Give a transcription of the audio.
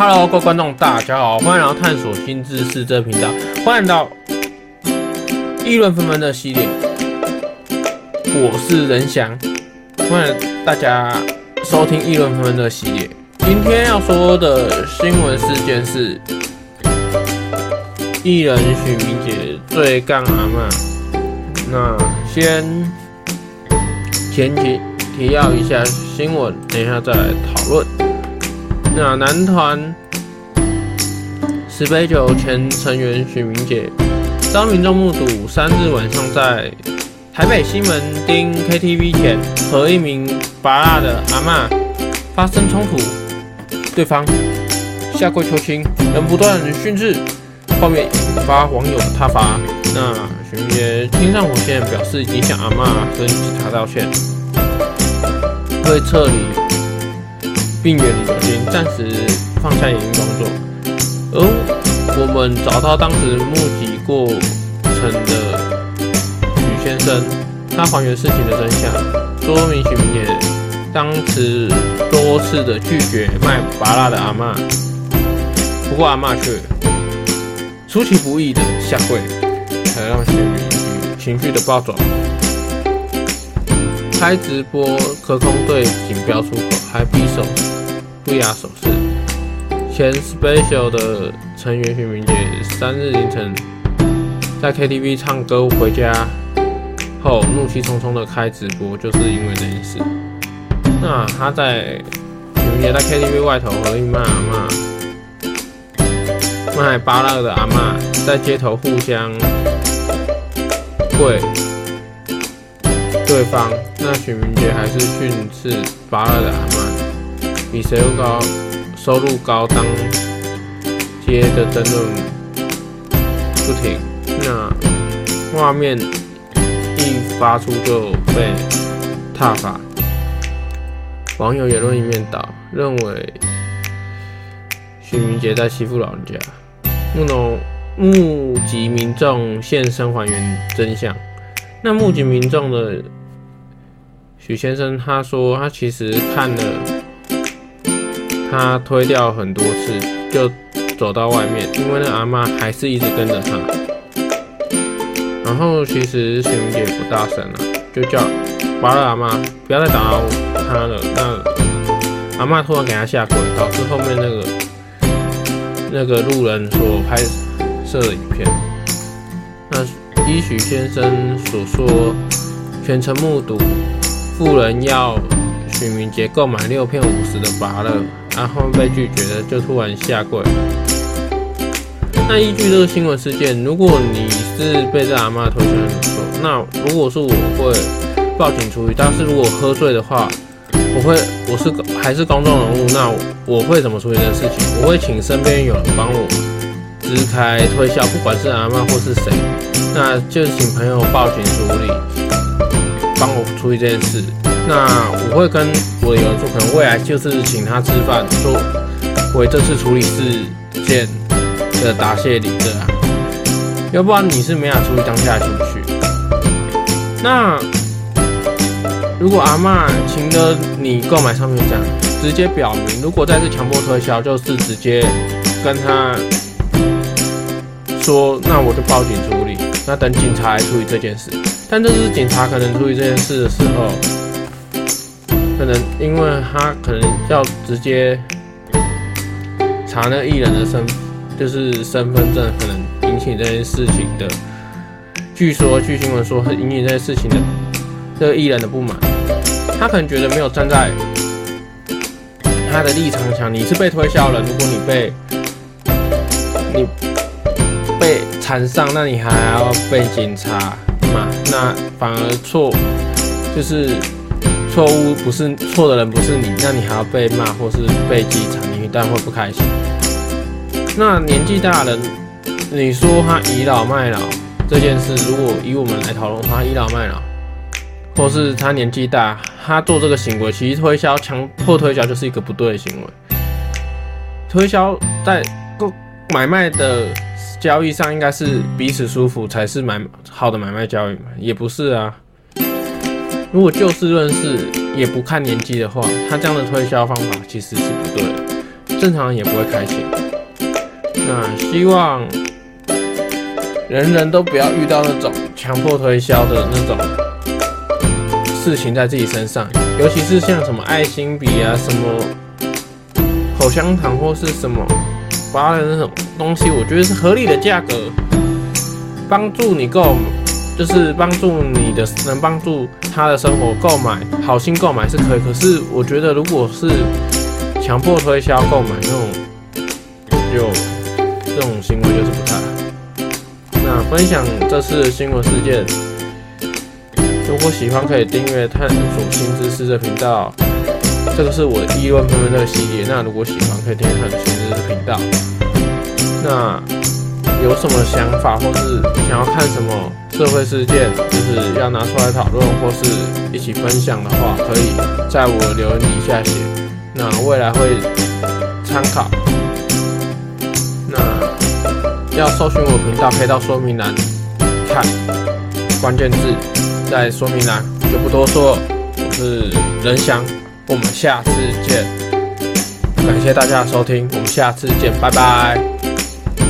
Hello，各位观众，大家好，欢迎来到探索新知识这个频道，欢迎到议论纷纷的系列。我是任翔，欢迎大家收听议论纷纷的系列。今天要说的新闻事件是艺人许明杰最干阿嬷。那先前提提要一下新闻，等一下再讨论。那男团十杯酒前成员许明杰遭民众目睹三日晚上在台北西门町 KTV 前和一名芭乐的阿嬷发生冲突，对方下跪求情，仍不断训斥，画面引发网友的挞伐。那许明杰亲上火线，表示已经向阿嬷跟警察道歉，会撤离。并远离酒精，暂时放下演艺工作。而我们找到当时目击过程的许先生，他还原事情的真相，说明许明杰当时多次的拒绝卖芭乐的阿嬷，不过阿嬷却出其不意的下跪，才让许明情绪的暴走。开直播，隔空对警标出口，还比手不雅手势。前 Special 的成员许明杰三日凌晨在 KTV 唱歌回家后，怒气冲冲的开直播，就是因为这件事。那他在徐明杰在 KTV 外头和一卖阿嬷卖芭乐的阿嬷在街头互相跪。对方，那许明杰还是训斥芭乐的阿嬷，比谁又高，收入高，当街的争论不停。那画面一发出就被踏伐，网友言论一面倒，认为许明杰在欺负老人家。目农目击民众现身还原真相，那目击民众的。许先生他说，他其实看了他推掉很多次，就走到外面，因为那阿嬷还是一直跟着他。然后其实许明姐不大声了，就叫芭乐阿嬷不要再打扰他了。那阿嬷突然给他下跪，导致后面那个那个路人所拍摄的影片。那依许先生所说，全程目睹。富人要许明杰购买六片五十的芭乐，然后被拒绝了，就突然下跪。那依据这个新闻事件，如果你是被这阿嬷推销，那如果是我会报警处理。但是如果喝醉的话，我会我是还是公众人物，那我，会怎么处理这件事情？我会请身边有人帮我支开推销，不管是阿嬷或是谁，那就请朋友报警处理。帮我处理这件事，那我会跟我的有人说，可能未来就是请他吃饭，作为这次处理事件的答谢礼这样，要不然你是没法处理当下的情绪。那如果阿嬷请了你购买商品这样，直接表明，如果再次强迫推销，就是直接跟他说，那我就报警处理，那等警察来处理这件事。但这是警察可能处理这件事的时候，可能因为他可能要直接查那艺人的身，就是身份证，可能引起这件事情的。据说，据新闻说，引起这件事情的这个艺人的不满，他可能觉得没有站在他的立场上，你是被推销了，如果你被你被缠上，那你还要被警察。嘛那反而错，就是错误不是错的人不是你，那你还要被骂或是被讥惨，你当然会不开心。那年纪大的人，你说他倚老卖老这件事，如果以我们来讨论他倚老卖老，或是他年纪大，他做这个行为，其实推销强迫推销就是一个不对的行为。推销在购买卖的。交易上应该是彼此舒服才是买好的买卖交易嘛，也不是啊。如果就事论事，也不看年纪的话，他这样的推销方法其实是不对的。正常人也不会开心。那希望人人都不要遇到那种强迫推销的那种事情在自己身上，尤其是像什么爱心笔啊、什么口香糖或是什么发的那种东西，我觉得是合理的价格，帮助你购，就是帮助你的能帮助他的生活购买，好心购买是可以。可是我觉得如果是强迫推销购买那种，就这种行为就是不太好。那分享这次的新闻事件，如果喜欢可以订阅探索新知识的频道。这个是我的议论纷纷这个系列。那如果喜欢可以订阅探索新知识的频道。那有什么想法或是想要看什么社会事件，就是要拿出来讨论或是一起分享的话，可以在我留言底下写。那未来会参考。那要搜寻我频道，可以到说明栏看关键字，在说明栏就不多说。我是人翔，我们下次见。感谢大家的收听，我们下次见，拜拜。